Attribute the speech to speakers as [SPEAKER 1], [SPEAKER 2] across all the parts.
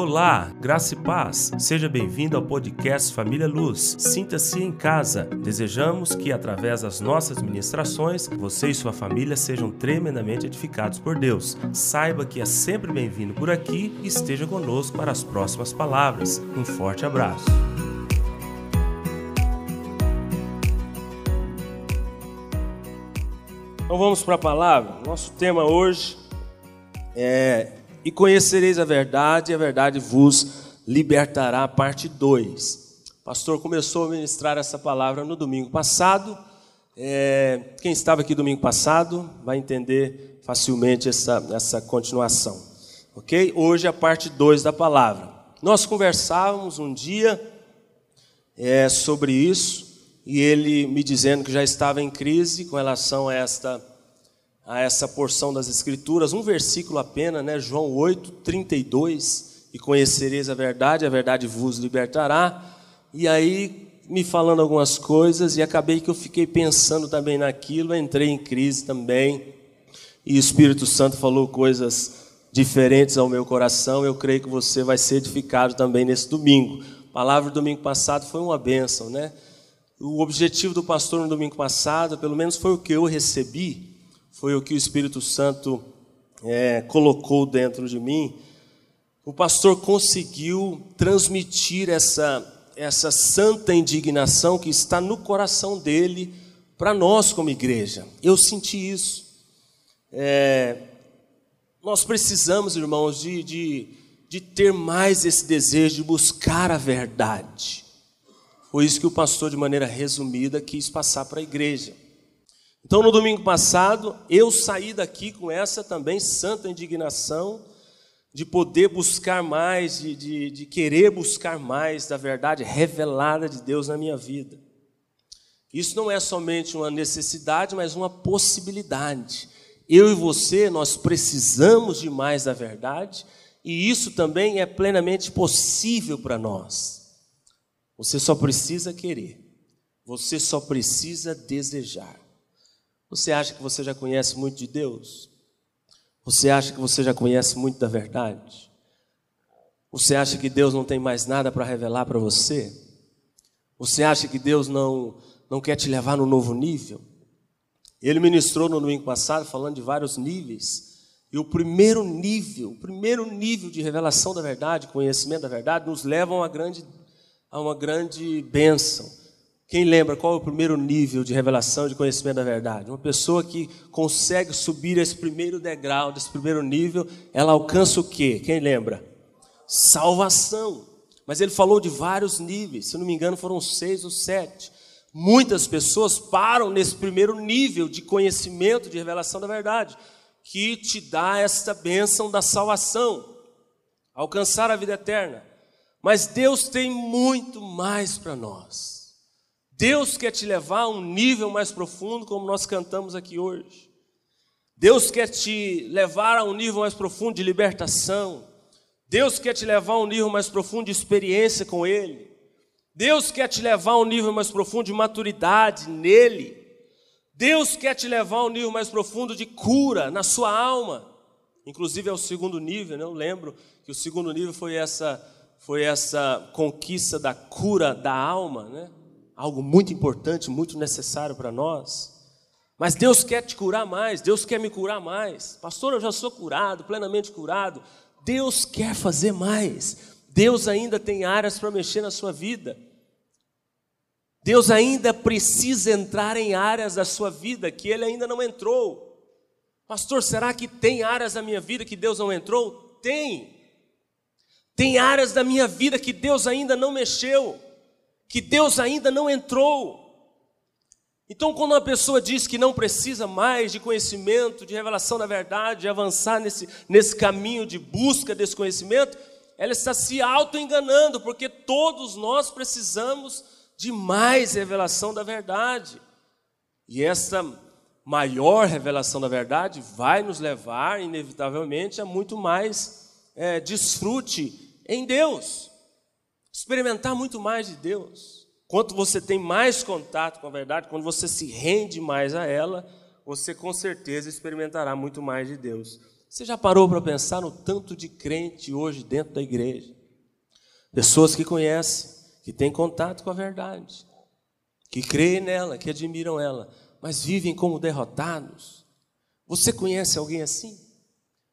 [SPEAKER 1] Olá, graça e paz. Seja bem-vindo ao podcast Família Luz. Sinta-se em casa. Desejamos que, através das nossas ministrações, você e sua família sejam tremendamente edificados por Deus. Saiba que é sempre bem-vindo por aqui e esteja conosco para as próximas palavras. Um forte abraço. Então vamos para a palavra. Nosso tema hoje é E conhecereis a verdade, e a verdade vos libertará, parte 2. O pastor começou a ministrar essa palavra no domingo passado. É, quem estava aqui domingo passado vai entender facilmente essa, essa continuação. Ok? Hoje é a parte 2 da palavra. Nós conversávamos um dia é, sobre isso e ele me dizendo que já estava em crise com relação a esta, a essa porção das Escrituras, um versículo apenas, né? João 8, 32, e conhecereis a verdade, a verdade vos libertará. E aí, me falando algumas coisas, e acabei que eu fiquei pensando também naquilo, entrei em crise também, e o Espírito Santo falou coisas diferentes ao meu coração, eu creio que você vai ser edificado também nesse domingo. A palavra do domingo passado foi uma bênção, né? O objetivo do pastor no domingo passado, pelo menos foi o que eu recebi, foi o que o Espírito Santo é, colocou dentro de mim. O pastor conseguiu transmitir essa, essa santa indignação que está no coração dele para nós como igreja. Eu senti isso. É, nós precisamos, irmãos, de, de, de ter mais esse desejo de buscar a verdade. Foi isso que o pastor, de maneira resumida, quis passar para a igreja. Então, no domingo passado, eu saí daqui com essa também santa indignação de poder buscar mais, de, de, de querer buscar mais da verdade revelada de Deus na minha vida. Isso não é somente uma necessidade, mas uma possibilidade. Eu e você, nós precisamos de mais da verdade, e isso também é plenamente possível para nós. Você só precisa querer. Você só precisa desejar. Você acha que você já conhece muito de Deus? Você acha que você já conhece muito da verdade? Você acha que Deus não tem mais nada para revelar para você? Você acha que Deus não, não quer te levar no novo nível? Ele ministrou no domingo passado falando de vários níveis. E o primeiro nível, o primeiro nível de revelação da verdade, conhecimento da verdade, nos leva a uma grande a uma grande bênção. Quem lembra qual é o primeiro nível de revelação de conhecimento da verdade? Uma pessoa que consegue subir esse primeiro degrau, desse primeiro nível, ela alcança o quê? Quem lembra? Salvação. Mas ele falou de vários níveis, se não me engano foram seis ou sete. Muitas pessoas param nesse primeiro nível de conhecimento, de revelação da verdade, que te dá esta bênção da salvação, alcançar a vida eterna. Mas Deus tem muito mais para nós. Deus quer te levar a um nível mais profundo, como nós cantamos aqui hoje. Deus quer te levar a um nível mais profundo de libertação. Deus quer te levar a um nível mais profundo de experiência com Ele. Deus quer te levar a um nível mais profundo de maturidade nele. Deus quer te levar a um nível mais profundo de cura na sua alma. Inclusive é o segundo nível, né? eu lembro que o segundo nível foi essa foi essa conquista da cura da alma, né? Algo muito importante, muito necessário para nós. Mas Deus quer te curar mais, Deus quer me curar mais. Pastor, eu já sou curado, plenamente curado. Deus quer fazer mais. Deus ainda tem áreas para mexer na sua vida. Deus ainda precisa entrar em áreas da sua vida que ele ainda não entrou. Pastor, será que tem áreas da minha vida que Deus não entrou? Tem. Tem áreas da minha vida que Deus ainda não mexeu, que Deus ainda não entrou. Então, quando uma pessoa diz que não precisa mais de conhecimento, de revelação da verdade, de avançar nesse, nesse caminho de busca desse conhecimento, ela está se auto-enganando, porque todos nós precisamos de mais revelação da verdade. E essa maior revelação da verdade vai nos levar, inevitavelmente, a muito mais é, desfrute em Deus, experimentar muito mais de Deus. Quanto você tem mais contato com a verdade, quando você se rende mais a ela, você com certeza experimentará muito mais de Deus. Você já parou para pensar no tanto de crente hoje dentro da igreja? Pessoas que conhecem, que têm contato com a verdade, que creem nela, que admiram ela, mas vivem como derrotados. Você conhece alguém assim?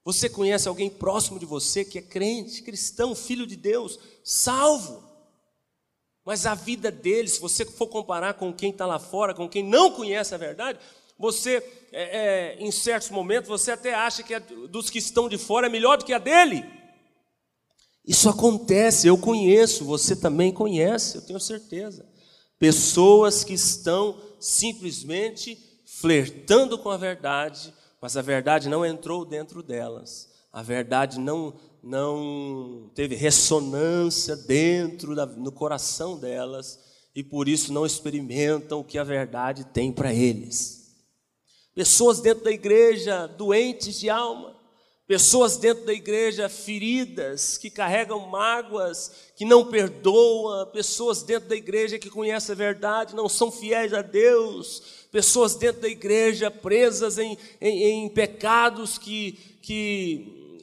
[SPEAKER 1] Você conhece alguém próximo de você que é crente, cristão, filho de Deus, salvo? Mas a vida dele, se você for comparar com quem está lá fora, com quem não conhece a verdade, você, é, é, em certos momentos, você até acha que a dos que estão de fora é melhor do que a dele. Isso acontece, eu conheço, você também conhece, eu tenho certeza. Pessoas que estão simplesmente flertando com a verdade, mas a verdade não entrou dentro delas. A verdade não, não teve ressonância dentro da, no coração delas e por isso não experimentam o que a verdade tem para eles. Pessoas dentro da igreja doentes de alma, pessoas dentro da igreja feridas, que carregam mágoas, que não perdoam, pessoas dentro da igreja que conhecem a verdade, não são fiéis a Deus, pessoas dentro da igreja presas em, em, em pecados que, que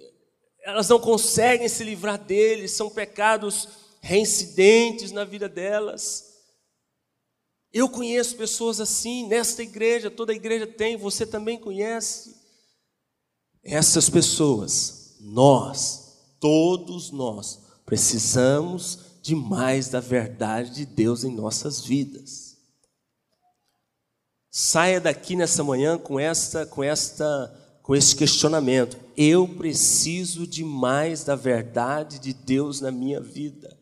[SPEAKER 1] elas não conseguem se livrar deles, são pecados reincidentes na vida delas. Eu conheço pessoas assim, nesta igreja, toda igreja tem, você também conhece. Essas pessoas, nós, todos nós, precisamos de mais da verdade de Deus em nossas vidas. Saia daqui nessa manhã com esta, com esta, com esse questionamento. Eu preciso de mais da verdade de Deus na minha vida.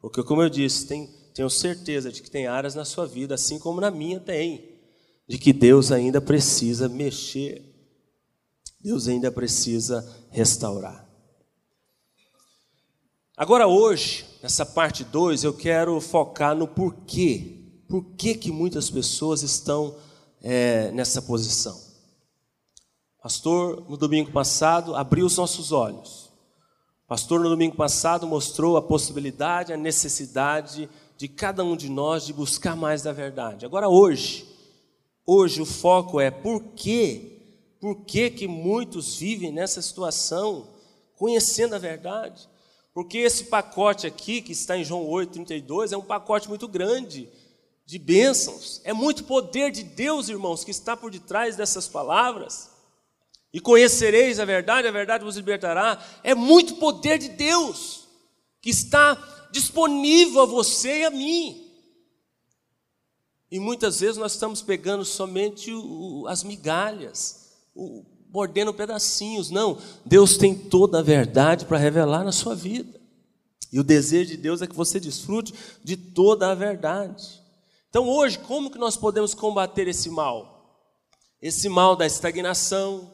[SPEAKER 1] Porque, como eu disse, tem, tenho certeza de que tem áreas na sua vida, assim como na minha tem, de que Deus ainda precisa mexer. Deus ainda precisa restaurar. Agora hoje, nessa parte 2, eu quero focar no porquê. Por que que muitas pessoas estão é, nessa posição. Pastor, no domingo passado, abriu os nossos olhos. Pastor, no domingo passado, mostrou a possibilidade, a necessidade de cada um de nós de buscar mais da verdade. Agora, hoje, hoje o foco é por quê? Por que, que muitos vivem nessa situação, conhecendo a verdade? Porque esse pacote aqui, que está em João 8, 32, é um pacote muito grande de bênçãos. É muito poder de Deus, irmãos, que está por detrás dessas palavras. E conhecereis a verdade, a verdade vos libertará. É muito poder de Deus que está disponível a você e a mim. E muitas vezes nós estamos pegando somente o, as migalhas, o, mordendo pedacinhos. Não, Deus tem toda a verdade para revelar na sua vida. E o desejo de Deus é que você desfrute de toda a verdade. Então hoje, como que nós podemos combater esse mal? Esse mal da estagnação,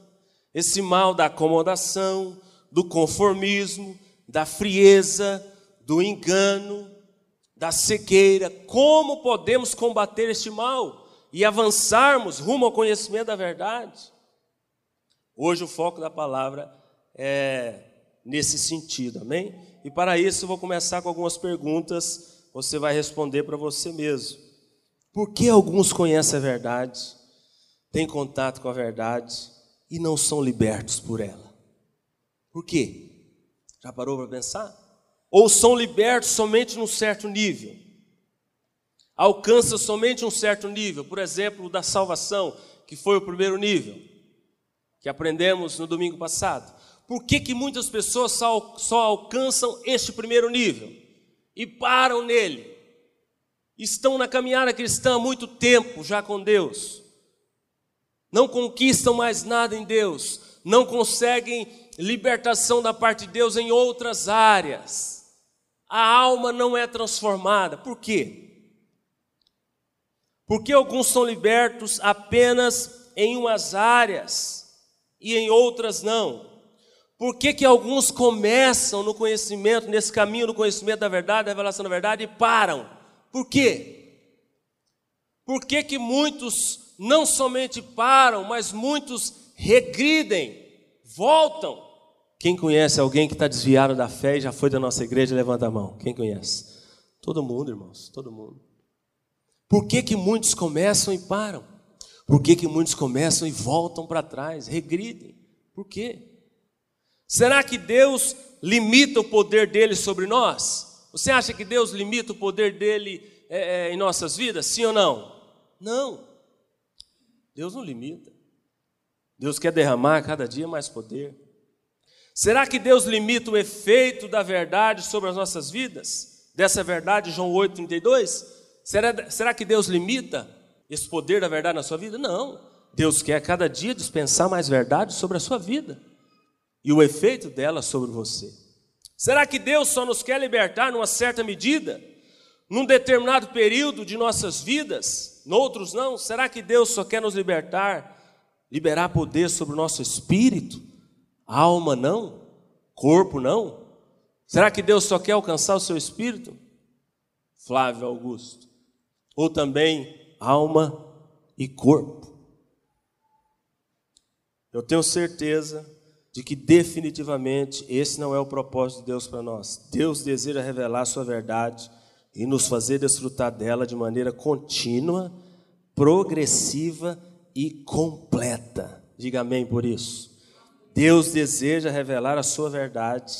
[SPEAKER 1] esse mal da acomodação, do conformismo, da frieza, do engano, da cegueira. Como podemos combater este mal e avançarmos rumo ao conhecimento da verdade? Hoje o foco da palavra é nesse sentido, amém? E para isso eu vou começar com algumas perguntas, você vai responder para você mesmo. Por que alguns conhecem a verdade, têm contato com a verdade e não são libertos por ela? Por quê? Já parou para pensar? Ou são libertos somente num certo nível? Alcançam somente um certo nível, por exemplo, da salvação, que foi o primeiro nível, que aprendemos no domingo passado. Por que, que muitas pessoas só, só alcançam este primeiro nível e param nele? Estão na caminhada cristã há muito tempo já com Deus, não conquistam mais nada em Deus, não conseguem libertação da parte de Deus em outras áreas, a alma não é transformada, por quê? Porque alguns são libertos apenas em umas áreas e em outras não. Por que, que alguns começam no conhecimento, nesse caminho do conhecimento da verdade, da revelação da verdade, e param? Por quê? Por que, que muitos não somente param, mas muitos regridem, voltam? Quem conhece alguém que está desviado da fé e já foi da nossa igreja, levanta a mão. Quem conhece? Todo mundo, irmãos, todo mundo. Por que, que muitos começam e param? Por que, que muitos começam e voltam para trás, regridem? Por quê? Será que Deus limita o poder dele sobre nós? Você acha que Deus limita o poder dele é, é, em nossas vidas? Sim ou não? Não. Deus não limita. Deus quer derramar cada dia mais poder. Será que Deus limita o efeito da verdade sobre as nossas vidas? Dessa verdade, João 8,32? Será, será que Deus limita esse poder da verdade na sua vida? Não. Deus quer cada dia dispensar mais verdade sobre a sua vida e o efeito dela sobre você. Será que Deus só nos quer libertar numa certa medida, num determinado período de nossas vidas, noutros não? Será que Deus só quer nos libertar, liberar poder sobre o nosso espírito, alma não, corpo não? Será que Deus só quer alcançar o seu espírito? Flávio Augusto. Ou também alma e corpo. Eu tenho certeza de que definitivamente esse não é o propósito de Deus para nós. Deus deseja revelar a sua verdade e nos fazer desfrutar dela de maneira contínua, progressiva e completa. Diga amém por isso. Deus deseja revelar a sua verdade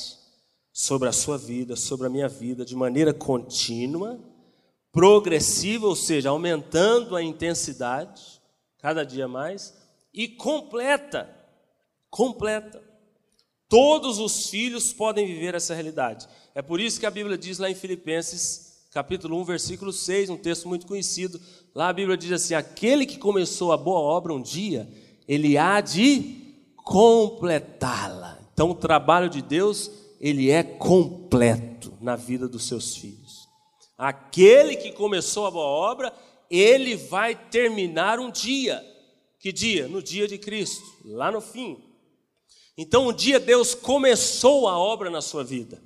[SPEAKER 1] sobre a sua vida, sobre a minha vida, de maneira contínua, progressiva, ou seja, aumentando a intensidade cada dia mais, e completa. Completa. Todos os filhos podem viver essa realidade. É por isso que a Bíblia diz lá em Filipenses, capítulo 1, versículo 6, um texto muito conhecido. Lá a Bíblia diz assim: Aquele que começou a boa obra um dia, ele há de completá-la. Então, o trabalho de Deus, ele é completo na vida dos seus filhos. Aquele que começou a boa obra, ele vai terminar um dia. Que dia? No dia de Cristo, lá no fim. Então, um dia Deus começou a obra na sua vida,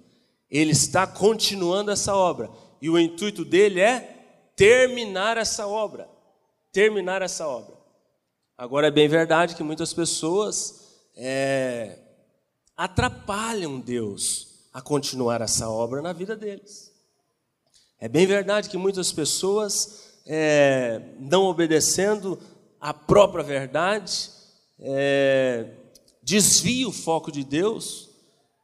[SPEAKER 1] Ele está continuando essa obra, e o intuito dele é terminar essa obra. Terminar essa obra. Agora, é bem verdade que muitas pessoas é, atrapalham Deus a continuar essa obra na vida deles. É bem verdade que muitas pessoas, é, não obedecendo a própria verdade, é, desvia o foco de Deus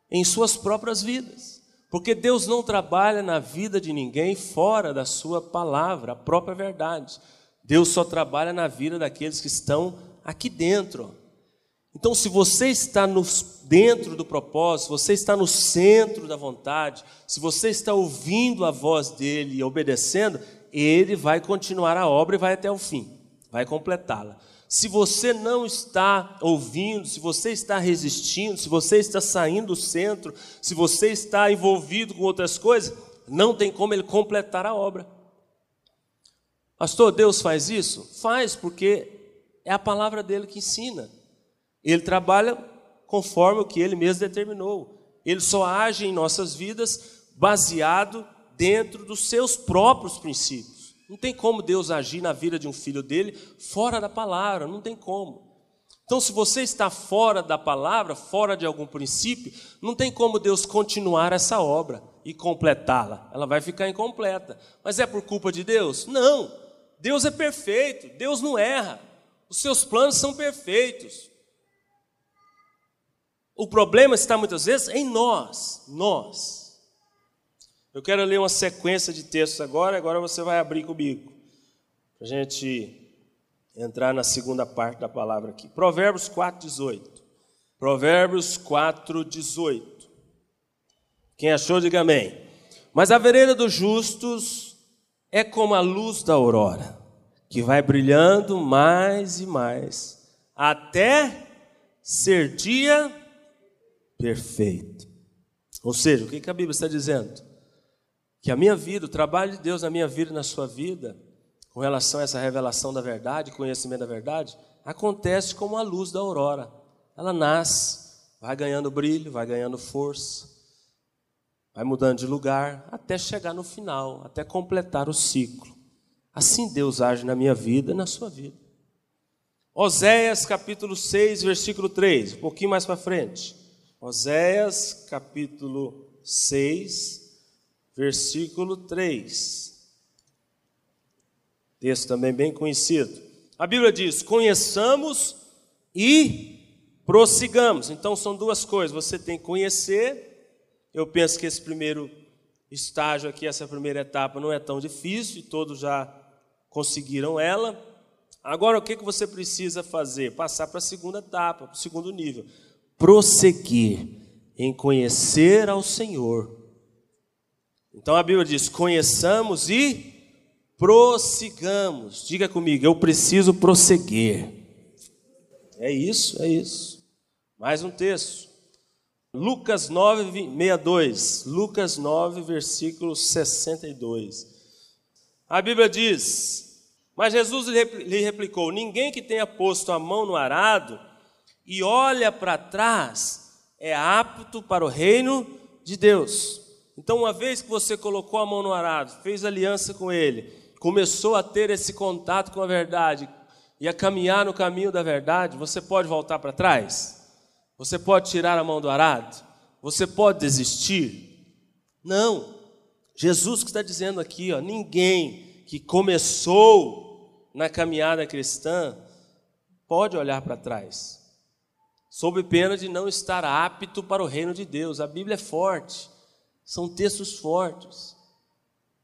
[SPEAKER 1] em suas próprias vidas. Porque Deus não trabalha na vida de ninguém fora da sua palavra, a própria verdade. Deus só trabalha na vida daqueles que estão aqui dentro. Então, se você está no, dentro do propósito, você está no centro da vontade, se você está ouvindo a voz dele e obedecendo, ele vai continuar a obra e vai até o fim, vai completá-la. Se você não está ouvindo, se você está resistindo, se você está saindo do centro, se você está envolvido com outras coisas, não tem como ele completar a obra. Pastor, Deus faz isso? Faz, porque é a palavra dele que ensina. Ele trabalha conforme o que ele mesmo determinou. Ele só age em nossas vidas baseado dentro dos seus próprios princípios. Não tem como Deus agir na vida de um filho dele fora da palavra, não tem como. Então, se você está fora da palavra, fora de algum princípio, não tem como Deus continuar essa obra e completá-la. Ela vai ficar incompleta. Mas é por culpa de Deus? Não. Deus é perfeito, Deus não erra. Os seus planos são perfeitos. O problema está muitas vezes em nós, nós. Eu quero ler uma sequência de textos agora, agora você vai abrir comigo, para a gente entrar na segunda parte da palavra aqui. Provérbios 4, 18. Provérbios 4, 18. Quem achou, diga amém. Mas a vereda dos justos é como a luz da aurora, que vai brilhando mais e mais, até ser dia perfeito. Ou seja, o que a Bíblia está dizendo? Que a minha vida, o trabalho de Deus na minha vida e na sua vida, com relação a essa revelação da verdade, conhecimento da verdade, acontece como a luz da aurora. Ela nasce, vai ganhando brilho, vai ganhando força, vai mudando de lugar, até chegar no final, até completar o ciclo. Assim Deus age na minha vida e na sua vida. Oséias capítulo 6, versículo 3, um pouquinho mais para frente. Oséias capítulo 6, versículo 3. Texto também bem conhecido. A Bíblia diz: Conheçamos e prossigamos. Então são duas coisas. Você tem que conhecer. Eu penso que esse primeiro estágio aqui, essa primeira etapa, não é tão difícil todos já conseguiram ela. Agora, o que, que você precisa fazer? Passar para a segunda etapa, para o segundo nível. Prosseguir em conhecer ao Senhor. Então a Bíblia diz: conheçamos e prossigamos. Diga comigo, eu preciso prosseguir. É isso, é isso. Mais um texto. Lucas 9, 62. Lucas 9, versículo 62. A Bíblia diz: Mas Jesus lhe replicou: Ninguém que tenha posto a mão no arado e olha para trás é apto para o reino de Deus. Então, uma vez que você colocou a mão no arado, fez aliança com Ele, começou a ter esse contato com a verdade e a caminhar no caminho da verdade, você pode voltar para trás? Você pode tirar a mão do arado? Você pode desistir? Não. Jesus que está dizendo aqui, ó, ninguém que começou na caminhada cristã pode olhar para trás, sob pena de não estar apto para o reino de Deus. A Bíblia é forte, são textos fortes.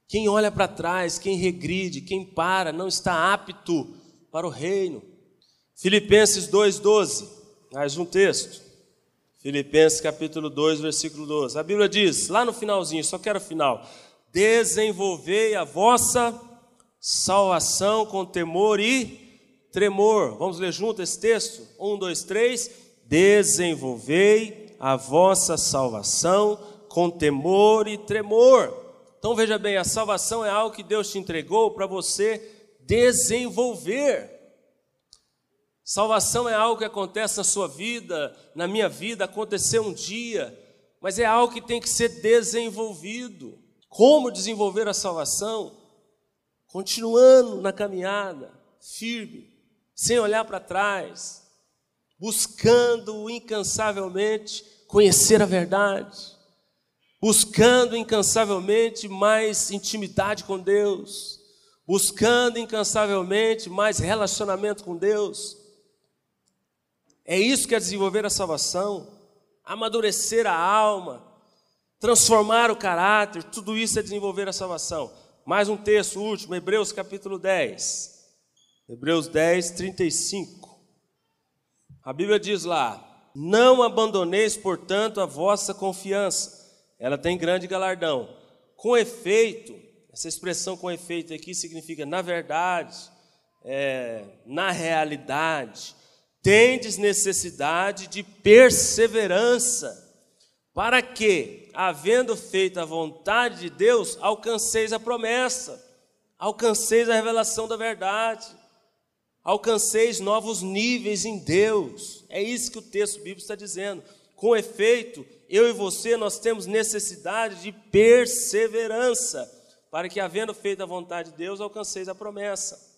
[SPEAKER 1] Quem olha para trás, quem regride, quem para, não está apto para o reino. Filipenses 2,12, mais um texto. Filipenses capítulo 2, versículo 12. A Bíblia diz, lá no finalzinho, só quero o final: desenvolvei a vossa salvação com temor e tremor. Vamos ler junto esse texto? Um, dois, três. Desenvolvei a vossa salvação com temor e tremor. Então veja bem, a salvação é algo que Deus te entregou para você desenvolver. Salvação é algo que acontece na sua vida, na minha vida, aconteceu um dia, mas é algo que tem que ser desenvolvido. Como desenvolver a salvação? Continuando na caminhada, firme, sem olhar para trás, buscando incansavelmente conhecer a verdade buscando incansavelmente mais intimidade com Deus, buscando incansavelmente mais relacionamento com Deus. É isso que é desenvolver a salvação, amadurecer a alma, transformar o caráter, tudo isso é desenvolver a salvação. Mais um texto último, Hebreus capítulo 10. Hebreus 10, 35. A Bíblia diz lá: Não abandoneis, portanto, a vossa confiança ela tem grande galardão. Com efeito, essa expressão com efeito aqui significa na verdade, é, na realidade, tendes necessidade de perseverança, para que, havendo feito a vontade de Deus, alcanceis a promessa, alcanceis a revelação da verdade, alcanceis novos níveis em Deus. É isso que o texto bíblico está dizendo. Com efeito, eu e você, nós temos necessidade de perseverança, para que, havendo feito a vontade de Deus, alcanceis a promessa.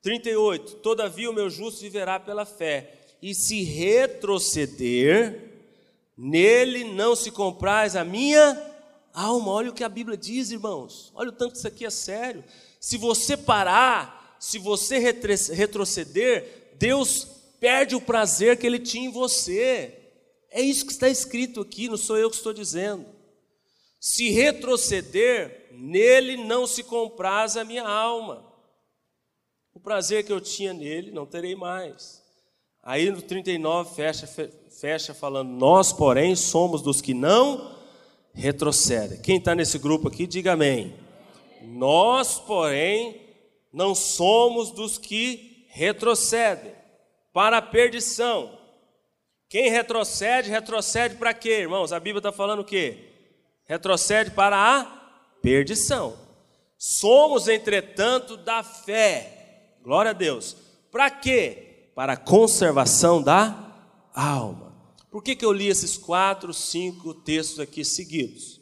[SPEAKER 1] 38. Todavia o meu justo viverá pela fé, e se retroceder, nele não se compraz a minha alma. Olha o que a Bíblia diz, irmãos. Olha o tanto que isso aqui é sério. Se você parar, se você retroceder, Deus perde o prazer que ele tinha em você. É isso que está escrito aqui, não sou eu que estou dizendo. Se retroceder, nele não se compraz a minha alma. O prazer que eu tinha nele não terei mais. Aí no 39 fecha, fecha falando: Nós, porém, somos dos que não retrocedem. Quem está nesse grupo aqui, diga amém. Nós, porém, não somos dos que retrocedem para a perdição quem retrocede, retrocede para quê, irmãos? A Bíblia está falando o quê? Retrocede para a perdição. Somos, entretanto, da fé. Glória a Deus. Para quê? Para a conservação da alma. Por que, que eu li esses quatro, cinco textos aqui seguidos?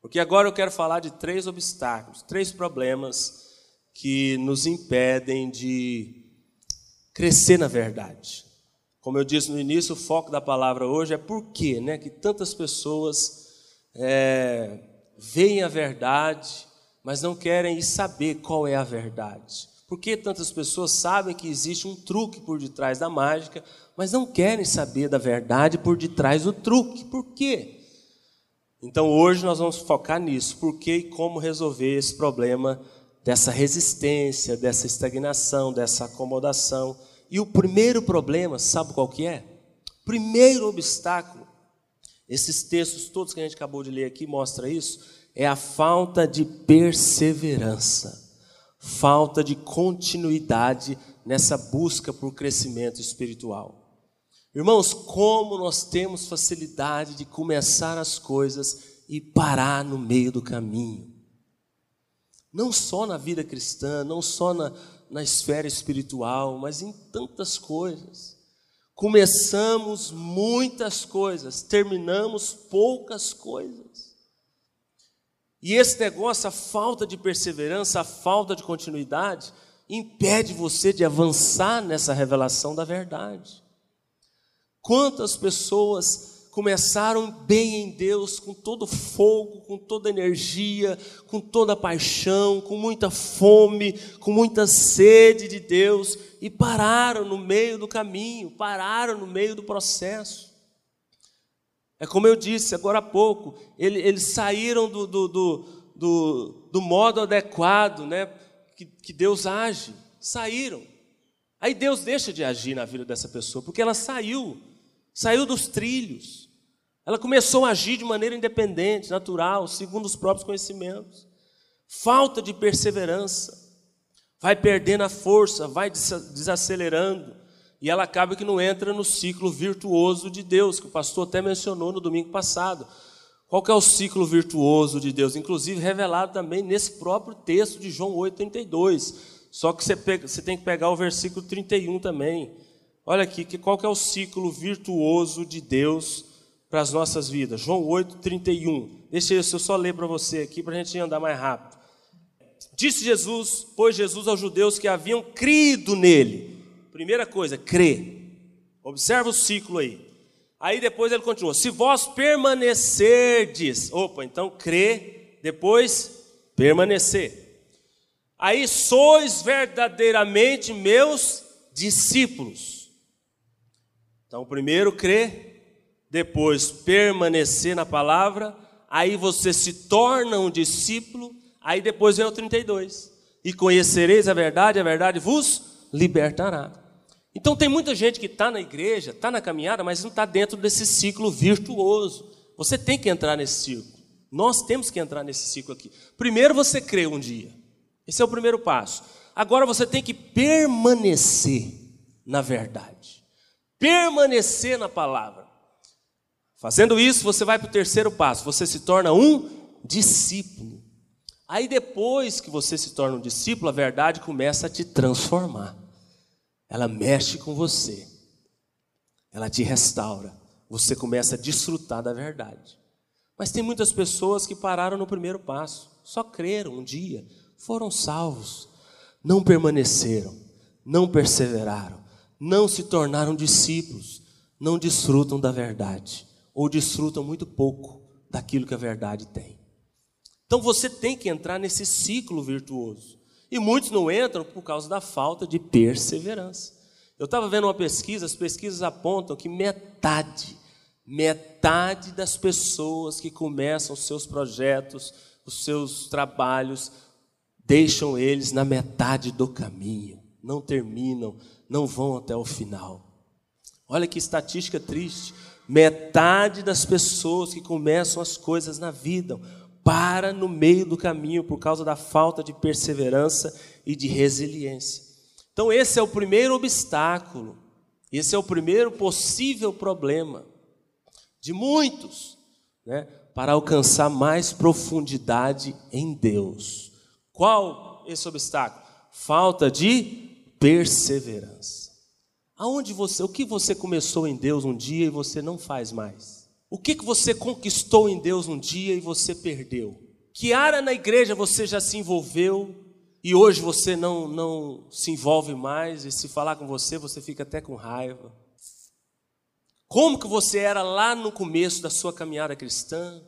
[SPEAKER 1] Porque agora eu quero falar de três obstáculos, três problemas que nos impedem de crescer na verdade. Como eu disse no início, o foco da palavra hoje é por quê, né? Que tantas pessoas é, veem a verdade, mas não querem saber qual é a verdade. Por que tantas pessoas sabem que existe um truque por detrás da mágica, mas não querem saber da verdade por detrás do truque? Por quê? Então hoje nós vamos focar nisso, por que e como resolver esse problema dessa resistência, dessa estagnação, dessa acomodação. E o primeiro problema, sabe qual que é? Primeiro obstáculo, esses textos todos que a gente acabou de ler aqui mostra isso, é a falta de perseverança falta de continuidade nessa busca por crescimento espiritual. Irmãos, como nós temos facilidade de começar as coisas e parar no meio do caminho. Não só na vida cristã, não só na, na esfera espiritual, mas em tantas coisas. Começamos muitas coisas, terminamos poucas coisas. E esse negócio, a falta de perseverança, a falta de continuidade, impede você de avançar nessa revelação da verdade. Quantas pessoas começaram bem em Deus, com todo fogo, com toda energia, com toda paixão, com muita fome, com muita sede de Deus, e pararam no meio do caminho, pararam no meio do processo. É como eu disse agora há pouco, eles, saíram do, do, do, do, do modo adequado, né? Que, que Deus age, saíram. Aí Deus deixa de agir na vida dessa pessoa, porque ela saiu, saiu dos trilhos. Ela começou a agir de maneira independente, natural, segundo os próprios conhecimentos. Falta de perseverança, vai perdendo a força, vai desacelerando e ela acaba que não entra no ciclo virtuoso de Deus, que o pastor até mencionou no domingo passado. Qual é o ciclo virtuoso de Deus? Inclusive revelado também nesse próprio texto de João 8,32. Só que você, pega, você, tem que pegar o versículo 31 também. Olha aqui, que qual que é o ciclo virtuoso de Deus para as nossas vidas? João 8,31. Deixa eu só ler para você aqui, para a gente andar mais rápido. Disse Jesus, pois Jesus aos judeus que haviam crido nele Primeira coisa, crê. Observa o ciclo aí. Aí depois ele continua: se vós permanecerdes, opa, então crê, depois permanecer. Aí sois verdadeiramente meus discípulos. Então, primeiro crê, depois permanecer na palavra, aí você se torna um discípulo, aí depois vem o 32. E conhecereis a verdade, a verdade vos libertará. Então tem muita gente que está na igreja, está na caminhada, mas não está dentro desse ciclo virtuoso. Você tem que entrar nesse ciclo. Nós temos que entrar nesse ciclo aqui. Primeiro você crê um dia. Esse é o primeiro passo. Agora você tem que permanecer na verdade. Permanecer na palavra. Fazendo isso, você vai para o terceiro passo. Você se torna um discípulo. Aí depois que você se torna um discípulo, a verdade começa a te transformar ela mexe com você, ela te restaura, você começa a desfrutar da verdade. Mas tem muitas pessoas que pararam no primeiro passo, só creram um dia, foram salvos, não permaneceram, não perseveraram, não se tornaram discípulos, não desfrutam da verdade, ou desfrutam muito pouco daquilo que a verdade tem. Então você tem que entrar nesse ciclo virtuoso. E muitos não entram por causa da falta de perseverança. Eu estava vendo uma pesquisa, as pesquisas apontam que metade, metade das pessoas que começam os seus projetos, os seus trabalhos, deixam eles na metade do caminho, não terminam, não vão até o final. Olha que estatística triste. Metade das pessoas que começam as coisas na vida para no meio do caminho por causa da falta de perseverança e de resiliência. Então, esse é o primeiro obstáculo, esse é o primeiro possível problema de muitos, né, para alcançar mais profundidade em Deus. Qual esse obstáculo? Falta de perseverança. Aonde você, o que você começou em Deus um dia e você não faz mais? O que, que você conquistou em Deus um dia e você perdeu? Que área na igreja você já se envolveu e hoje você não, não se envolve mais e se falar com você você fica até com raiva? Como que você era lá no começo da sua caminhada cristã?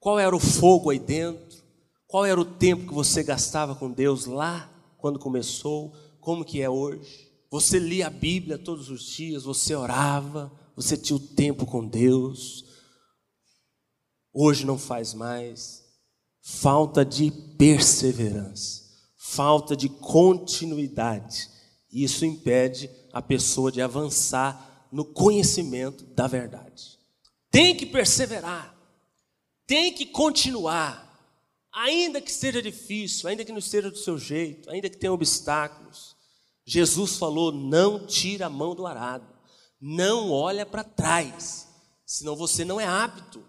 [SPEAKER 1] Qual era o fogo aí dentro? Qual era o tempo que você gastava com Deus lá quando começou, como que é hoje. Você lia a Bíblia todos os dias, você orava, você tinha o tempo com Deus. Hoje não faz mais. Falta de perseverança, falta de continuidade. Isso impede a pessoa de avançar no conhecimento da verdade. Tem que perseverar, tem que continuar, ainda que seja difícil, ainda que não esteja do seu jeito, ainda que tenha obstáculos. Jesus falou: não tira a mão do arado, não olha para trás, senão você não é apto.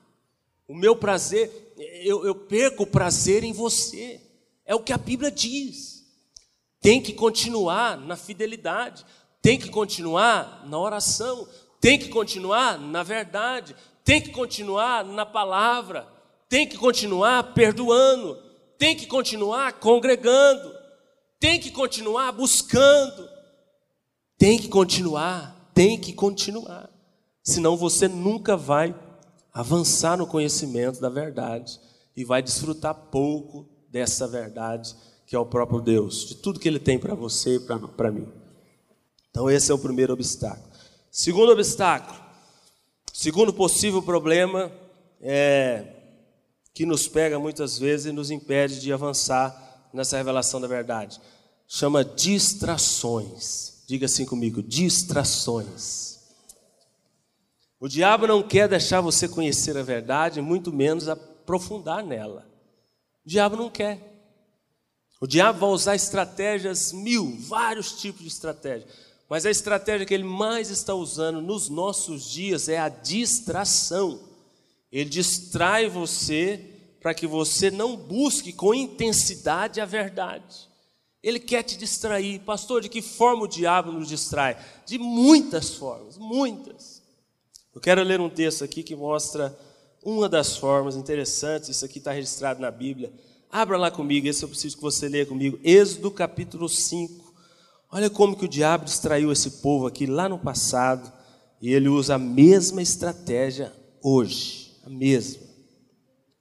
[SPEAKER 1] O meu prazer, eu, eu perco o prazer em você, é o que a Bíblia diz. Tem que continuar na fidelidade, tem que continuar na oração, tem que continuar na verdade, tem que continuar na palavra, tem que continuar perdoando, tem que continuar congregando, tem que continuar buscando, tem que continuar, tem que continuar. Senão você nunca vai avançar no conhecimento da verdade e vai desfrutar pouco dessa verdade que é o próprio Deus, de tudo que Ele tem para você e para mim. Então, esse é o primeiro obstáculo. Segundo obstáculo, Segundo possível problema é, que nos pega muitas vezes e nos impede de avançar nessa revelação da verdade, chama distrações. Diga assim comigo: distrações. O diabo não quer deixar você conhecer a verdade, muito menos aprofundar nela. O diabo não quer. O diabo vai usar estratégias mil, vários tipos de estratégias. Mas a estratégia que ele mais está usando nos nossos dias é a distração. Ele distrai você para que você não busque com intensidade a verdade. Ele quer te distrair. Pastor, de que forma o diabo nos distrai? De muitas formas, muitas. Eu quero ler um texto aqui que mostra uma das formas interessantes. Isso aqui está registrado na Bíblia. Abra lá comigo, esse eu preciso que você leia comigo. Êxodo capítulo 5. Olha como que o diabo distraiu esse povo aqui lá no passado e ele usa a mesma estratégia hoje, a mesma.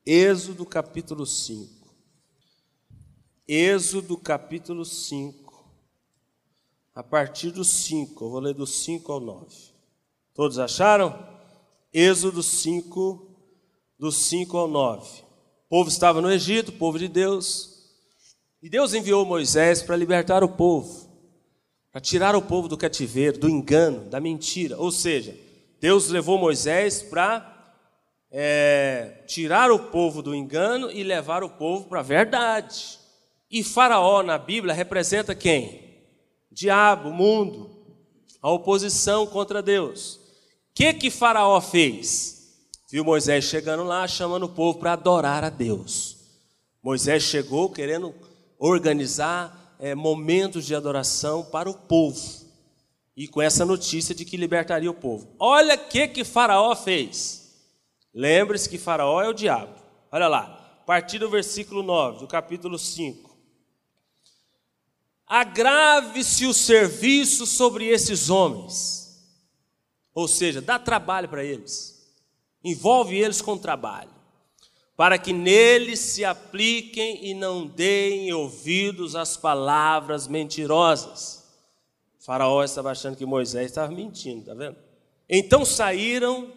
[SPEAKER 1] Êxodo capítulo 5. Êxodo capítulo 5. A partir do 5, eu vou ler do 5 ao 9. Todos acharam? Êxodo 5, do 5 ao 9. O povo estava no Egito, povo de Deus, e Deus enviou Moisés para libertar o povo para tirar o povo do cativeiro, do engano, da mentira. Ou seja, Deus levou Moisés para é, tirar o povo do engano e levar o povo para a verdade. E Faraó na Bíblia representa quem? Diabo, mundo, a oposição contra Deus. O que que Faraó fez? Viu Moisés chegando lá, chamando o povo para adorar a Deus. Moisés chegou querendo organizar é, momentos de adoração para o povo. E com essa notícia de que libertaria o povo. Olha o que, que Faraó fez. Lembre-se que Faraó é o diabo. Olha lá, a partir do versículo 9, do capítulo 5. Agrave-se o serviço sobre esses homens. Ou seja, dá trabalho para eles. Envolve eles com trabalho para que neles se apliquem e não deem ouvidos às palavras mentirosas. O faraó estava achando que Moisés estava mentindo, está vendo? Então saíram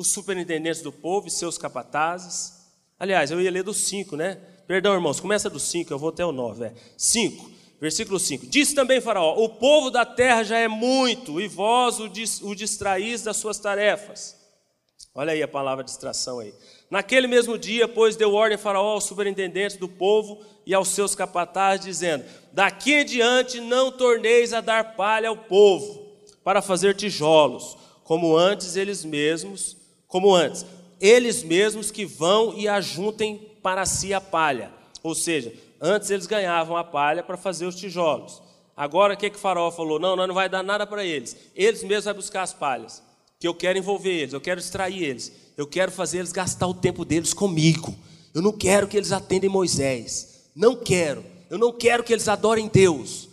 [SPEAKER 1] os superintendentes do povo e seus capatazes. Aliás, eu ia ler do 5, né? Perdão, irmãos, começa do 5, eu vou até o 9. 5, é. versículo 5. Disse também Faraó: O povo da terra já é muito, e vós o distraís das suas tarefas. Olha aí a palavra distração aí. Naquele mesmo dia, pois, deu ordem Faraó aos superintendentes do povo e aos seus capatazes, dizendo: Daqui em diante não torneis a dar palha ao povo para fazer tijolos, como antes eles mesmos, como antes, eles mesmos que vão e ajuntem para si a palha. Ou seja, antes eles ganhavam a palha para fazer os tijolos. Agora o que, que o faraó falou? Não, não vai dar nada para eles. Eles mesmos vão buscar as palhas. Que eu quero envolver eles, eu quero extrair eles. Eu quero fazer eles gastar o tempo deles comigo. Eu não quero que eles atendem Moisés. Não quero. Eu não quero que eles adorem Deus.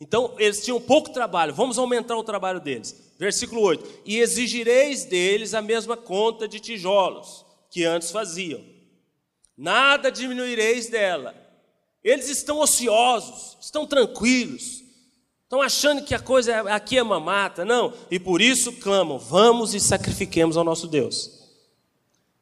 [SPEAKER 1] Então, eles tinham pouco trabalho. Vamos aumentar o trabalho deles. Versículo 8: E exigireis deles a mesma conta de tijolos que antes faziam. Nada diminuireis dela. Eles estão ociosos, estão tranquilos, estão achando que a coisa é, aqui é mamata. Não, e por isso clamam: vamos e sacrifiquemos ao nosso Deus.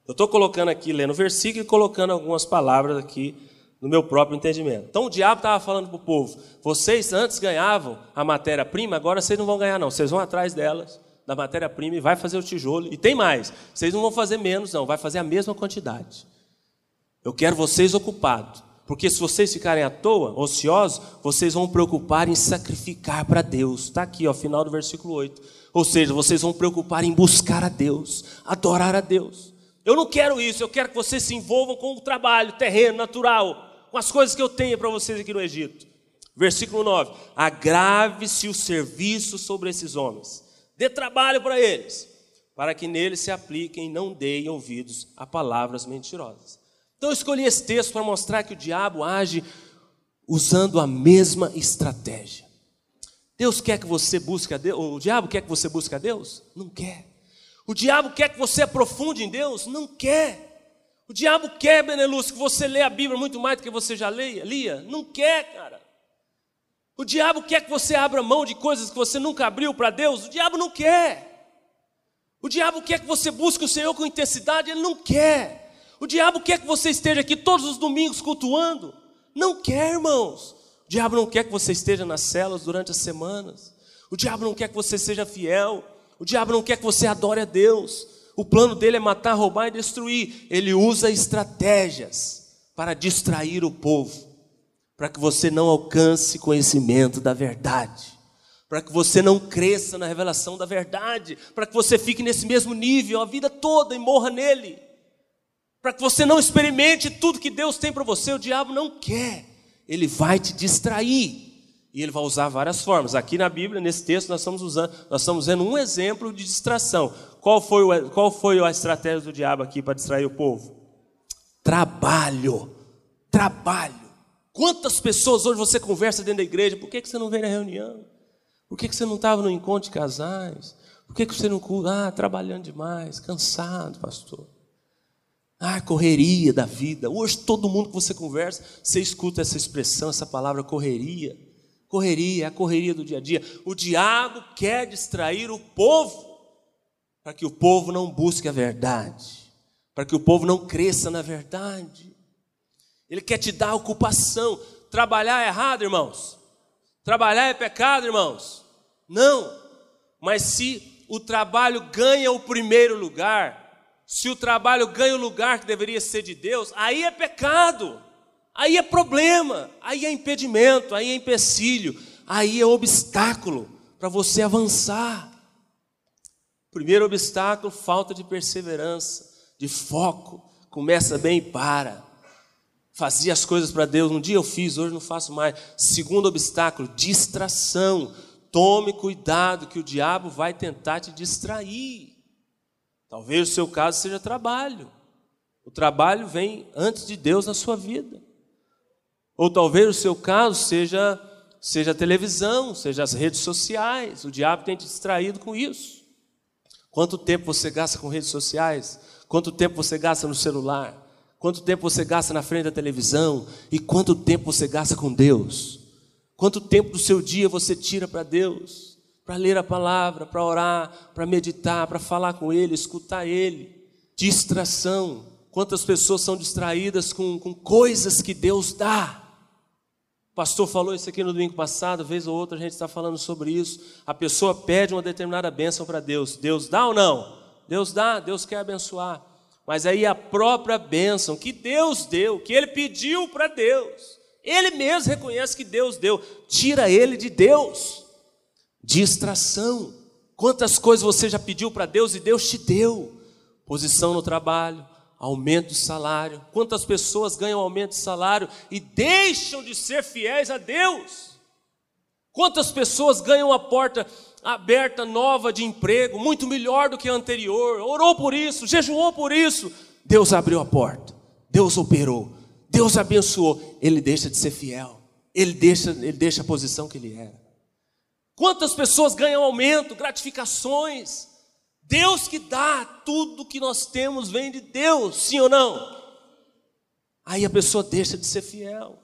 [SPEAKER 1] Eu estou colocando aqui, lendo o versículo e colocando algumas palavras aqui no meu próprio entendimento. Então o diabo estava falando para o povo: vocês antes ganhavam a matéria-prima, agora vocês não vão ganhar, não. Vocês vão atrás delas, da matéria-prima, e vai fazer o tijolo. E tem mais: vocês não vão fazer menos, não, vai fazer a mesma quantidade. Eu quero vocês ocupados. Porque se vocês ficarem à toa, ociosos, vocês vão preocupar em sacrificar para Deus. Está aqui, ó, final do versículo 8. Ou seja, vocês vão preocupar em buscar a Deus, adorar a Deus. Eu não quero isso, eu quero que vocês se envolvam com o trabalho terreno, natural, com as coisas que eu tenho para vocês aqui no Egito. Versículo 9: Agrave-se o serviço sobre esses homens, dê trabalho para eles, para que neles se apliquem e não deem ouvidos a palavras mentirosas. Então eu escolhi esse texto para mostrar que o diabo age usando a mesma estratégia. Deus quer que você busque a Deus, o diabo quer que você busque a Deus? Não quer. O diabo quer que você aprofunde em Deus? Não quer. O diabo quer, Benelux, que você leia a Bíblia muito mais do que você já leia, lia? Não quer, cara. O diabo quer que você abra mão de coisas que você nunca abriu para Deus? O diabo não quer. O diabo quer que você busque o Senhor com intensidade? Ele não quer. O diabo quer que você esteja aqui todos os domingos cultuando. Não quer, irmãos. O diabo não quer que você esteja nas celas durante as semanas. O diabo não quer que você seja fiel. O diabo não quer que você adore a Deus. O plano dele é matar, roubar e destruir. Ele usa estratégias para distrair o povo, para que você não alcance conhecimento da verdade, para que você não cresça na revelação da verdade, para que você fique nesse mesmo nível a vida toda e morra nele para que você não experimente tudo que Deus tem para você, o diabo não quer. Ele vai te distrair. E ele vai usar várias formas. Aqui na Bíblia, nesse texto, nós estamos usando, nós estamos vendo um exemplo de distração. Qual foi, o, qual foi a estratégia do diabo aqui para distrair o povo? Trabalho. Trabalho. Quantas pessoas hoje você conversa dentro da igreja? Por que, que você não vem na reunião? Por que, que você não estava no encontro de casais? Por que, que você não. Ah, trabalhando demais, cansado, pastor. Ah, correria da vida. Hoje todo mundo que você conversa, você escuta essa expressão, essa palavra correria. Correria, é a correria do dia a dia. O diabo quer distrair o povo para que o povo não busque a verdade, para que o povo não cresça na verdade. Ele quer te dar ocupação. Trabalhar é errado, irmãos? Trabalhar é pecado, irmãos? Não. Mas se o trabalho ganha o primeiro lugar, se o trabalho ganha o lugar que deveria ser de Deus, aí é pecado, aí é problema, aí é impedimento, aí é empecilho, aí é obstáculo para você avançar. Primeiro obstáculo, falta de perseverança, de foco. Começa bem e para. Fazia as coisas para Deus, um dia eu fiz, hoje não faço mais. Segundo obstáculo, distração. Tome cuidado que o diabo vai tentar te distrair. Talvez o seu caso seja trabalho. O trabalho vem antes de Deus na sua vida. Ou talvez o seu caso seja seja a televisão, seja as redes sociais. O diabo tem te distraído com isso. Quanto tempo você gasta com redes sociais? Quanto tempo você gasta no celular? Quanto tempo você gasta na frente da televisão? E quanto tempo você gasta com Deus? Quanto tempo do seu dia você tira para Deus? para ler a palavra, para orar, para meditar, para falar com Ele, escutar Ele. Distração. Quantas pessoas são distraídas com, com coisas que Deus dá? O pastor falou isso aqui no domingo passado, vez ou outra a gente está falando sobre isso. A pessoa pede uma determinada bênção para Deus. Deus dá ou não? Deus dá, Deus quer abençoar. Mas aí a própria bênção que Deus deu, que ele pediu para Deus, ele mesmo reconhece que Deus deu, tira ele de Deus distração. Quantas coisas você já pediu para Deus e Deus te deu? Posição no trabalho, aumento de salário. Quantas pessoas ganham aumento de salário e deixam de ser fiéis a Deus? Quantas pessoas ganham a porta aberta nova de emprego, muito melhor do que a anterior, orou por isso, jejuou por isso, Deus abriu a porta, Deus operou, Deus abençoou, ele deixa de ser fiel, ele deixa, ele deixa a posição que ele era. Quantas pessoas ganham aumento, gratificações? Deus que dá, tudo que nós temos vem de Deus, sim ou não? Aí a pessoa deixa de ser fiel.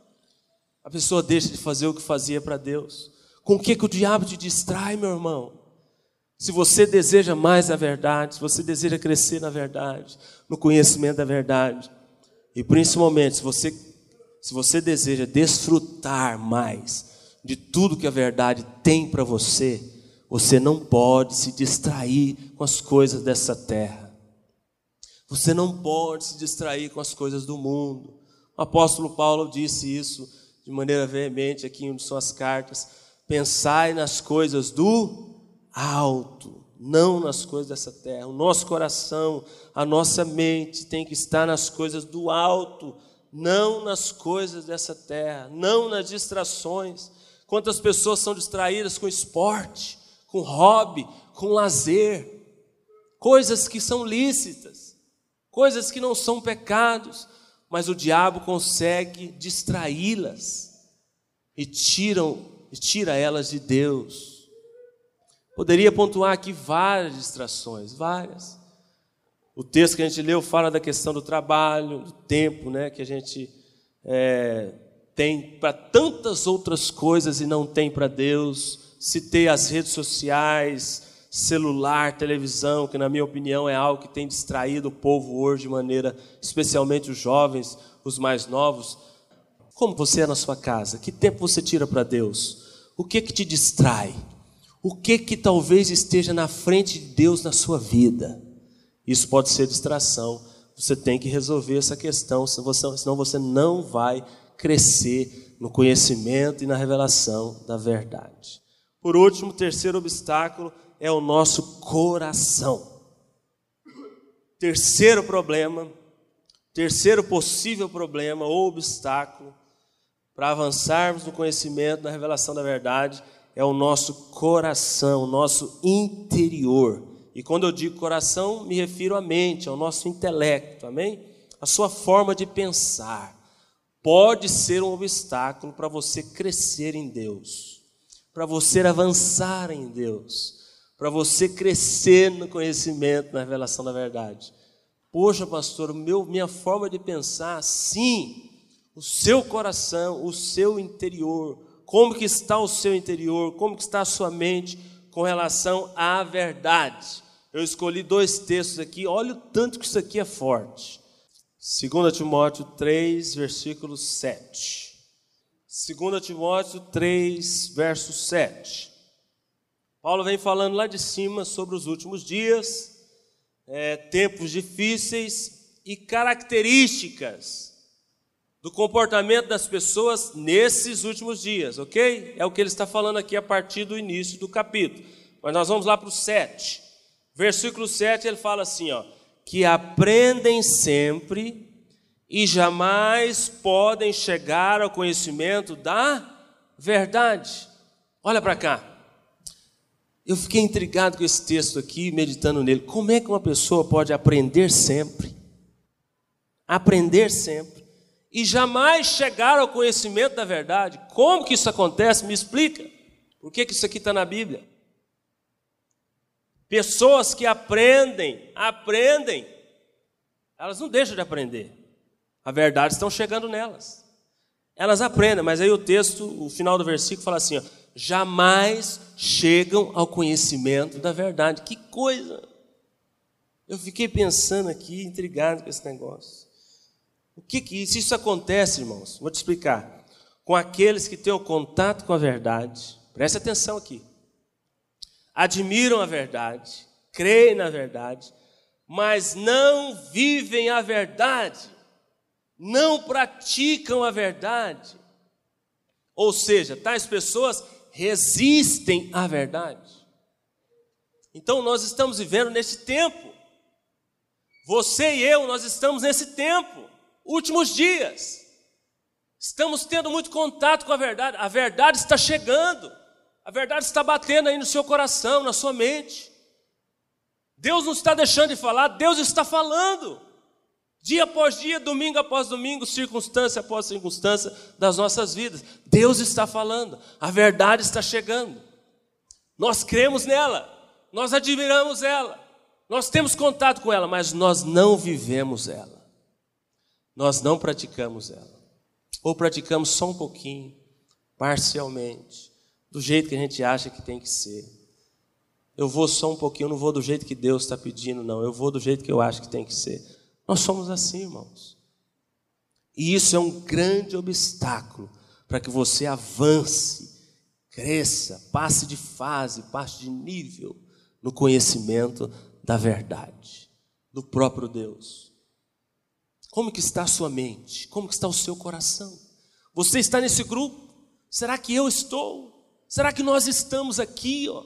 [SPEAKER 1] a pessoa deixa de fazer o que fazia para Deus. Com o que, que o diabo te distrai, meu irmão? Se você deseja mais a verdade, se você deseja crescer na verdade, no conhecimento da verdade, e principalmente se você, se você deseja desfrutar mais de tudo que a verdade tem para você, você não pode se distrair com as coisas dessa terra. Você não pode se distrair com as coisas do mundo. O apóstolo Paulo disse isso de maneira veemente aqui em suas cartas. Pensai nas coisas do alto, não nas coisas dessa terra. O nosso coração, a nossa mente tem que estar nas coisas do alto, não nas coisas dessa terra, não nas distrações. Quantas pessoas são distraídas com esporte, com hobby, com lazer, coisas que são lícitas, coisas que não são pecados, mas o diabo consegue distraí-las e tiram, tira elas de Deus. Poderia pontuar aqui várias distrações, várias. O texto que a gente leu fala da questão do trabalho, do tempo, né, que a gente é, tem para tantas outras coisas e não tem para Deus. Citei as redes sociais, celular, televisão, que na minha opinião é algo que tem distraído o povo hoje de maneira, especialmente os jovens, os mais novos. Como você é na sua casa? Que tempo você tira para Deus? O que que te distrai? O que que talvez esteja na frente de Deus na sua vida? Isso pode ser distração. Você tem que resolver essa questão, senão você não vai crescer no conhecimento e na revelação da verdade. Por último, terceiro obstáculo é o nosso coração. Terceiro problema, terceiro possível problema ou obstáculo para avançarmos no conhecimento, na revelação da verdade, é o nosso coração, o nosso interior. E quando eu digo coração, me refiro à mente, ao nosso intelecto, amém? A sua forma de pensar pode ser um obstáculo para você crescer em Deus, para você avançar em Deus, para você crescer no conhecimento, na revelação da verdade. Poxa, pastor, meu, minha forma de pensar, sim, o seu coração, o seu interior, como que está o seu interior, como que está a sua mente com relação à verdade. Eu escolhi dois textos aqui, olha o tanto que isso aqui é forte. 2 Timóteo 3, versículo 7. 2 Timóteo 3, verso 7. Paulo vem falando lá de cima sobre os últimos dias, é, tempos difíceis e características do comportamento das pessoas nesses últimos dias, ok? É o que ele está falando aqui a partir do início do capítulo. Mas nós vamos lá para o 7. Versículo 7 ele fala assim: ó, que aprendem sempre e jamais podem chegar ao conhecimento da verdade. Olha para cá. Eu fiquei intrigado com esse texto aqui, meditando nele. Como é que uma pessoa pode aprender sempre? Aprender sempre e jamais chegar ao conhecimento da verdade. Como que isso acontece? Me explica. Por que, que isso aqui está na Bíblia? Pessoas que aprendem, aprendem, elas não deixam de aprender. A verdade está chegando nelas. Elas aprendem, mas aí o texto, o final do versículo fala assim: ó, jamais chegam ao conhecimento da verdade. Que coisa! Eu fiquei pensando aqui, intrigado com esse negócio. O que que se isso acontece, irmãos? Vou te explicar. Com aqueles que têm o contato com a verdade, preste atenção aqui. Admiram a verdade, creem na verdade, mas não vivem a verdade, não praticam a verdade. Ou seja, tais pessoas resistem à verdade. Então nós estamos vivendo nesse tempo. Você e eu, nós estamos nesse tempo últimos dias. Estamos tendo muito contato com a verdade. A verdade está chegando. A verdade está batendo aí no seu coração, na sua mente. Deus não está deixando de falar, Deus está falando. Dia após dia, domingo após domingo, circunstância após circunstância das nossas vidas. Deus está falando, a verdade está chegando. Nós cremos nela, nós admiramos ela, nós temos contato com ela, mas nós não vivemos ela nós não praticamos ela. ou praticamos só um pouquinho, parcialmente, do jeito que a gente acha que tem que ser. Eu vou só um pouquinho, eu não vou do jeito que Deus está pedindo, não. Eu vou do jeito que eu acho que tem que ser. Nós somos assim, irmãos. E isso é um grande obstáculo para que você avance, cresça, passe de fase, passe de nível no conhecimento da verdade, do próprio Deus. Como que está a sua mente? Como que está o seu coração? Você está nesse grupo? Será que eu estou? Será que nós estamos aqui, ó,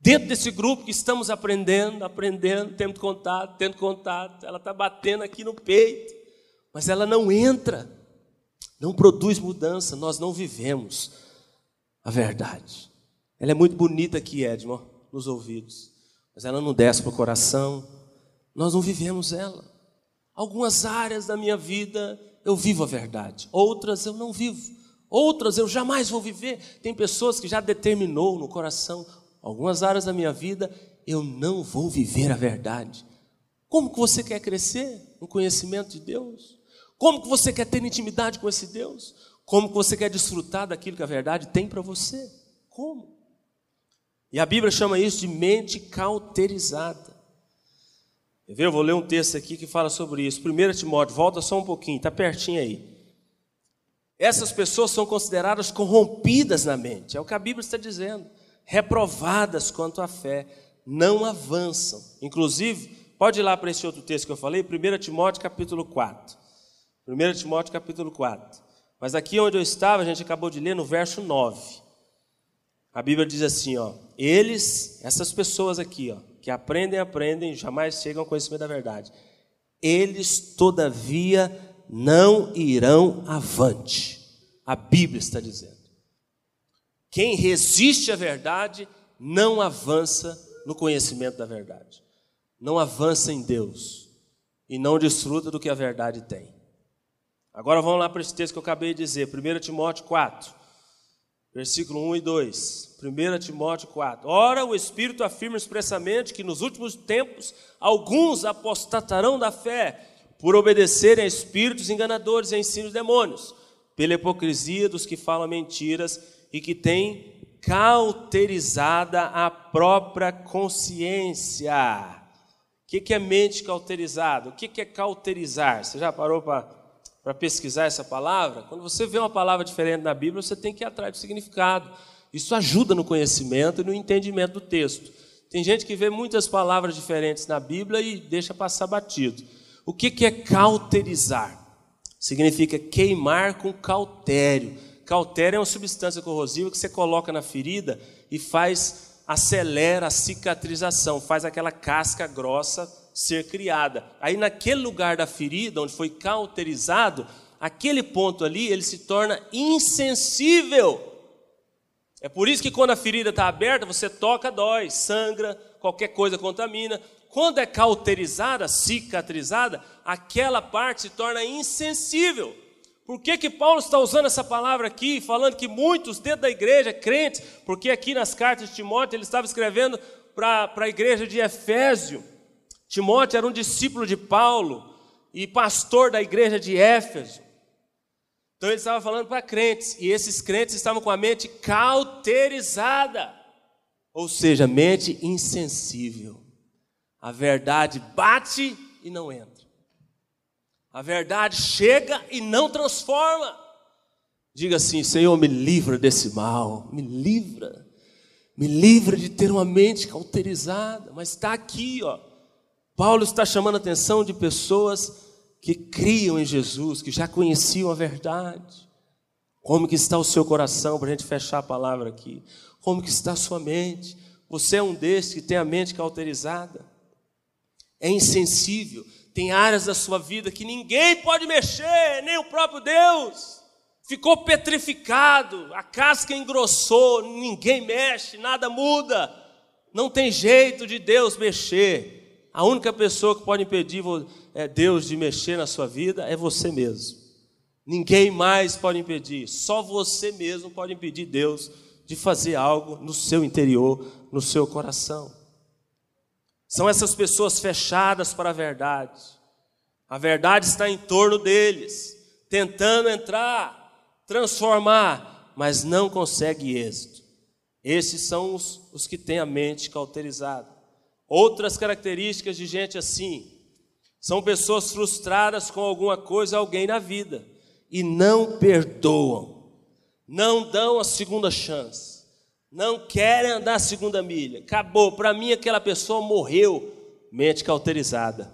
[SPEAKER 1] dentro desse grupo que estamos aprendendo, aprendendo, tendo contato, tendo contato? Ela está batendo aqui no peito, mas ela não entra, não produz mudança, nós não vivemos a verdade. Ela é muito bonita aqui, Edmond, nos ouvidos, mas ela não desce para o coração, nós não vivemos ela. Algumas áreas da minha vida eu vivo a verdade, outras eu não vivo, outras eu jamais vou viver. Tem pessoas que já determinou no coração, algumas áreas da minha vida eu não vou viver a verdade. Como que você quer crescer no conhecimento de Deus? Como que você quer ter intimidade com esse Deus? Como que você quer desfrutar daquilo que a verdade tem para você? Como? E a Bíblia chama isso de mente cauterizada. Eu vou ler um texto aqui que fala sobre isso. 1 Timóteo, volta só um pouquinho, está pertinho aí. Essas pessoas são consideradas corrompidas na mente, é o que a Bíblia está dizendo. Reprovadas quanto à fé, não avançam. Inclusive, pode ir lá para esse outro texto que eu falei, 1 Timóteo capítulo 4. 1 Timóteo capítulo 4. Mas aqui onde eu estava, a gente acabou de ler no verso 9. A Bíblia diz assim, ó, eles, essas pessoas aqui, ó, que aprendem, aprendem, jamais chegam ao conhecimento da verdade. Eles, todavia, não irão avante. A Bíblia está dizendo. Quem resiste à verdade não avança no conhecimento da verdade. Não avança em Deus e não desfruta do que a verdade tem. Agora vamos lá para esse texto que eu acabei de dizer, 1 Timóteo 4, versículo 1 e 2. 1 Timóteo 4. Ora, o Espírito afirma expressamente que nos últimos tempos alguns apostatarão da fé por obedecerem a espíritos enganadores e ensinos demônios, pela hipocrisia dos que falam mentiras e que têm cauterizada a própria consciência. O que é mente cauterizada? O que é cauterizar? Você já parou para pesquisar essa palavra? Quando você vê uma palavra diferente na Bíblia, você tem que ir atrás do significado. Isso ajuda no conhecimento e no entendimento do texto. Tem gente que vê muitas palavras diferentes na Bíblia e deixa passar batido. O que é cauterizar? Significa queimar com cautério. Cautério é uma substância corrosiva que você coloca na ferida e faz, acelera a cicatrização, faz aquela casca grossa ser criada. Aí naquele lugar da ferida, onde foi cauterizado, aquele ponto ali, ele se torna insensível é por isso que quando a ferida está aberta, você toca, dói, sangra, qualquer coisa contamina. Quando é cauterizada, cicatrizada, aquela parte se torna insensível. Por que, que Paulo está usando essa palavra aqui, falando que muitos dentro da igreja, crentes, porque aqui nas cartas de Timóteo ele estava escrevendo para a igreja de Efésio. Timóteo era um discípulo de Paulo e pastor da igreja de Éfeso. Então ele estava falando para crentes, e esses crentes estavam com a mente cauterizada, ou seja, mente insensível. A verdade bate e não entra. A verdade chega e não transforma. Diga assim: Senhor, me livra desse mal, me livra, me livra de ter uma mente cauterizada. Mas está aqui, ó. Paulo está chamando a atenção de pessoas que criam em Jesus, que já conheciam a verdade. Como que está o seu coração, para a gente fechar a palavra aqui? Como que está a sua mente? Você é um desses que tem a mente cauterizada, é insensível, tem áreas da sua vida que ninguém pode mexer, nem o próprio Deus. Ficou petrificado, a casca engrossou, ninguém mexe, nada muda. Não tem jeito de Deus mexer. A única pessoa que pode impedir é, Deus de mexer na sua vida é você mesmo. Ninguém mais pode impedir, só você mesmo pode impedir Deus de fazer algo no seu interior, no seu coração. São essas pessoas fechadas para a verdade. A verdade está em torno deles, tentando entrar. transformar, mas não consegue êxito. Esses são os, os que têm a mente cauterizada. Outras características de gente assim são pessoas frustradas com alguma coisa, alguém na vida, e não perdoam, não dão a segunda chance, não querem andar a segunda milha. Acabou, para mim aquela pessoa morreu, mente cauterizada.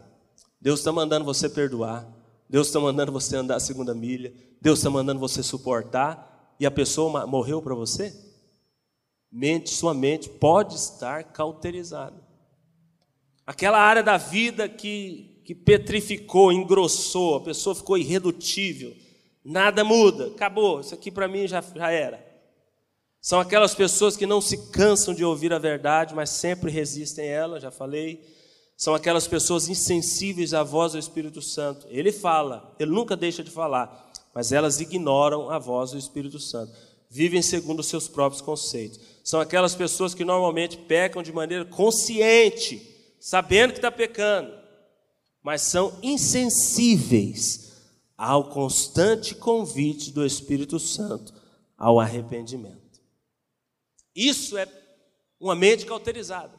[SPEAKER 1] Deus está mandando você perdoar, Deus está mandando você andar a segunda milha, Deus está mandando você suportar, e a pessoa morreu para você? Mente, sua mente pode estar cauterizada. Aquela área da vida que que petrificou, engrossou, a pessoa ficou irredutível, nada muda, acabou, isso aqui para mim já, já era. São aquelas pessoas que não se cansam de ouvir a verdade, mas sempre resistem a ela, já falei. São aquelas pessoas insensíveis à voz do Espírito Santo. Ele fala, ele nunca deixa de falar, mas elas ignoram a voz do Espírito Santo. Vivem segundo os seus próprios conceitos. São aquelas pessoas que normalmente pecam de maneira consciente, sabendo que está pecando, mas são insensíveis ao constante convite do Espírito Santo ao arrependimento. Isso é uma mente cauterizada.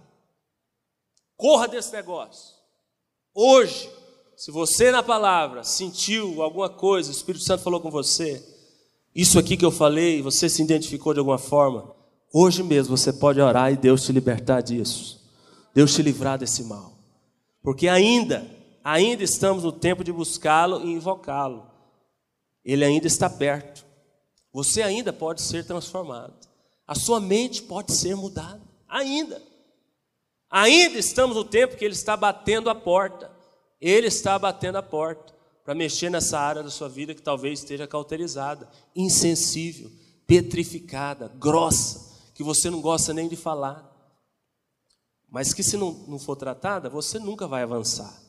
[SPEAKER 1] Corra desse negócio. Hoje, se você na palavra sentiu alguma coisa, o Espírito Santo falou com você, isso aqui que eu falei, você se identificou de alguma forma, hoje mesmo você pode orar e Deus te libertar disso. Deus te livrar desse mal. Porque ainda ainda estamos no tempo de buscá-lo e invocá-lo. Ele ainda está perto. Você ainda pode ser transformado. A sua mente pode ser mudada. Ainda. Ainda estamos no tempo que ele está batendo a porta. Ele está batendo a porta para mexer nessa área da sua vida que talvez esteja cauterizada, insensível, petrificada, grossa, que você não gosta nem de falar. Mas que se não, não for tratada, você nunca vai avançar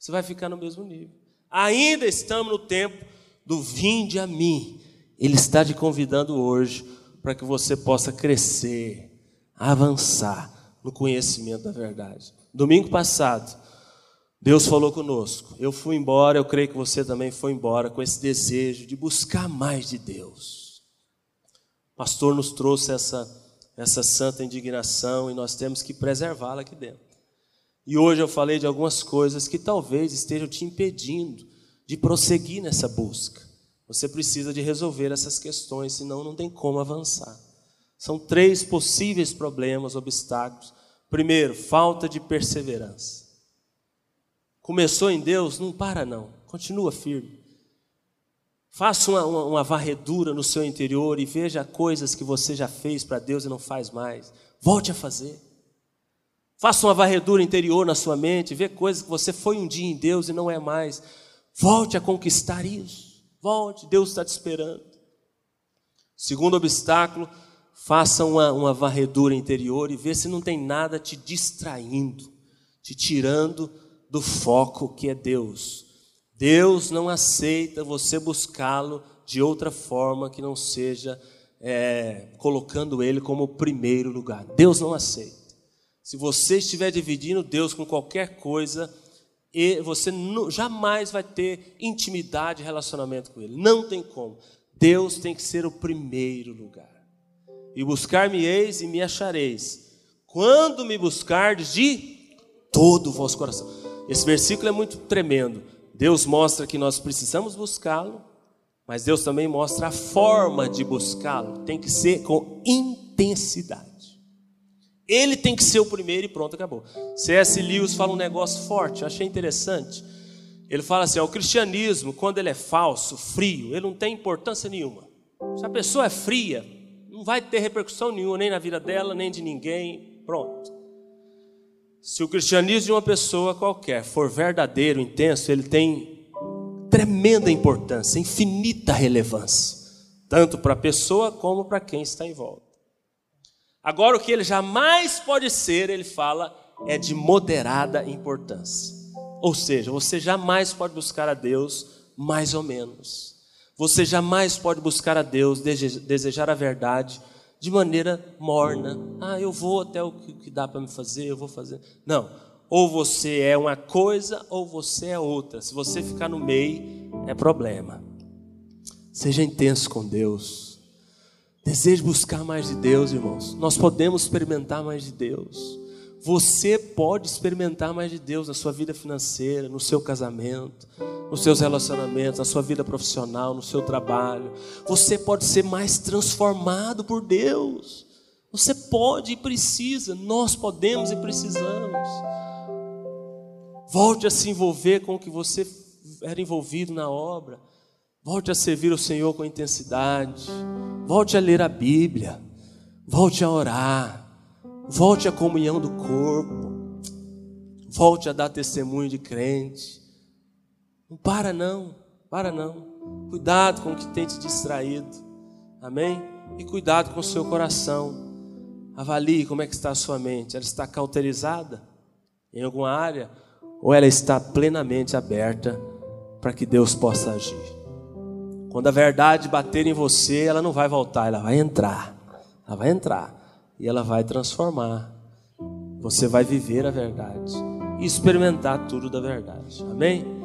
[SPEAKER 1] você vai ficar no mesmo nível. Ainda estamos no tempo do vinde a mim. Ele está te convidando hoje para que você possa crescer, avançar no conhecimento da verdade. Domingo passado, Deus falou conosco. Eu fui embora, eu creio que você também foi embora com esse desejo de buscar mais de Deus. O pastor nos trouxe essa, essa santa indignação e nós temos que preservá-la aqui dentro. E hoje eu falei de algumas coisas que talvez estejam te impedindo de prosseguir nessa busca. Você precisa de resolver essas questões, senão não tem como avançar. São três possíveis problemas, obstáculos. Primeiro, falta de perseverança. Começou em Deus, não para não, continua firme. Faça uma, uma, uma varredura no seu interior e veja coisas que você já fez para Deus e não faz mais. Volte a fazer. Faça uma varredura interior na sua mente, vê coisas que você foi um dia em Deus e não é mais. Volte a conquistar isso. Volte, Deus está te esperando. Segundo obstáculo, faça uma, uma varredura interior e vê se não tem nada te distraindo, te tirando do foco que é Deus. Deus não aceita você buscá-lo de outra forma que não seja é, colocando Ele como o primeiro lugar. Deus não aceita. Se você estiver dividindo Deus com qualquer coisa, você jamais vai ter intimidade e relacionamento com Ele. Não tem como. Deus tem que ser o primeiro lugar. E buscar-me-eis e me achareis. Quando me buscardes de todo o vosso coração. Esse versículo é muito tremendo. Deus mostra que nós precisamos buscá-lo, mas Deus também mostra a forma de buscá-lo. Tem que ser com intensidade. Ele tem que ser o primeiro e pronto, acabou. C.S. Lewis fala um negócio forte, achei interessante. Ele fala assim: ó, o cristianismo, quando ele é falso, frio, ele não tem importância nenhuma. Se a pessoa é fria, não vai ter repercussão nenhuma, nem na vida dela, nem de ninguém. Pronto. Se o cristianismo de uma pessoa qualquer for verdadeiro, intenso, ele tem tremenda importância, infinita relevância, tanto para a pessoa como para quem está em volta. Agora, o que ele jamais pode ser, ele fala, é de moderada importância. Ou seja, você jamais pode buscar a Deus mais ou menos. Você jamais pode buscar a Deus, desejar a verdade de maneira morna. Ah, eu vou até o que dá para me fazer, eu vou fazer. Não. Ou você é uma coisa ou você é outra. Se você ficar no meio, é problema. Seja intenso com Deus. Deseje buscar mais de Deus, irmãos. Nós podemos experimentar mais de Deus. Você pode experimentar mais de Deus na sua vida financeira, no seu casamento, nos seus relacionamentos, na sua vida profissional, no seu trabalho. Você pode ser mais transformado por Deus. Você pode e precisa, nós podemos e precisamos. Volte a se envolver com o que você era envolvido na obra. Volte a servir o Senhor com intensidade. Volte a ler a Bíblia. Volte a orar. Volte à comunhão do corpo. Volte a dar testemunho de crente. Não para não, para não. Cuidado com o que tem te distraído. Amém? E cuidado com o seu coração. Avalie como é que está a sua mente. Ela está cauterizada em alguma área ou ela está plenamente aberta para que Deus possa agir. Quando a verdade bater em você, ela não vai voltar, ela vai entrar. Ela vai entrar e ela vai transformar. Você vai viver a verdade e experimentar tudo da verdade. Amém?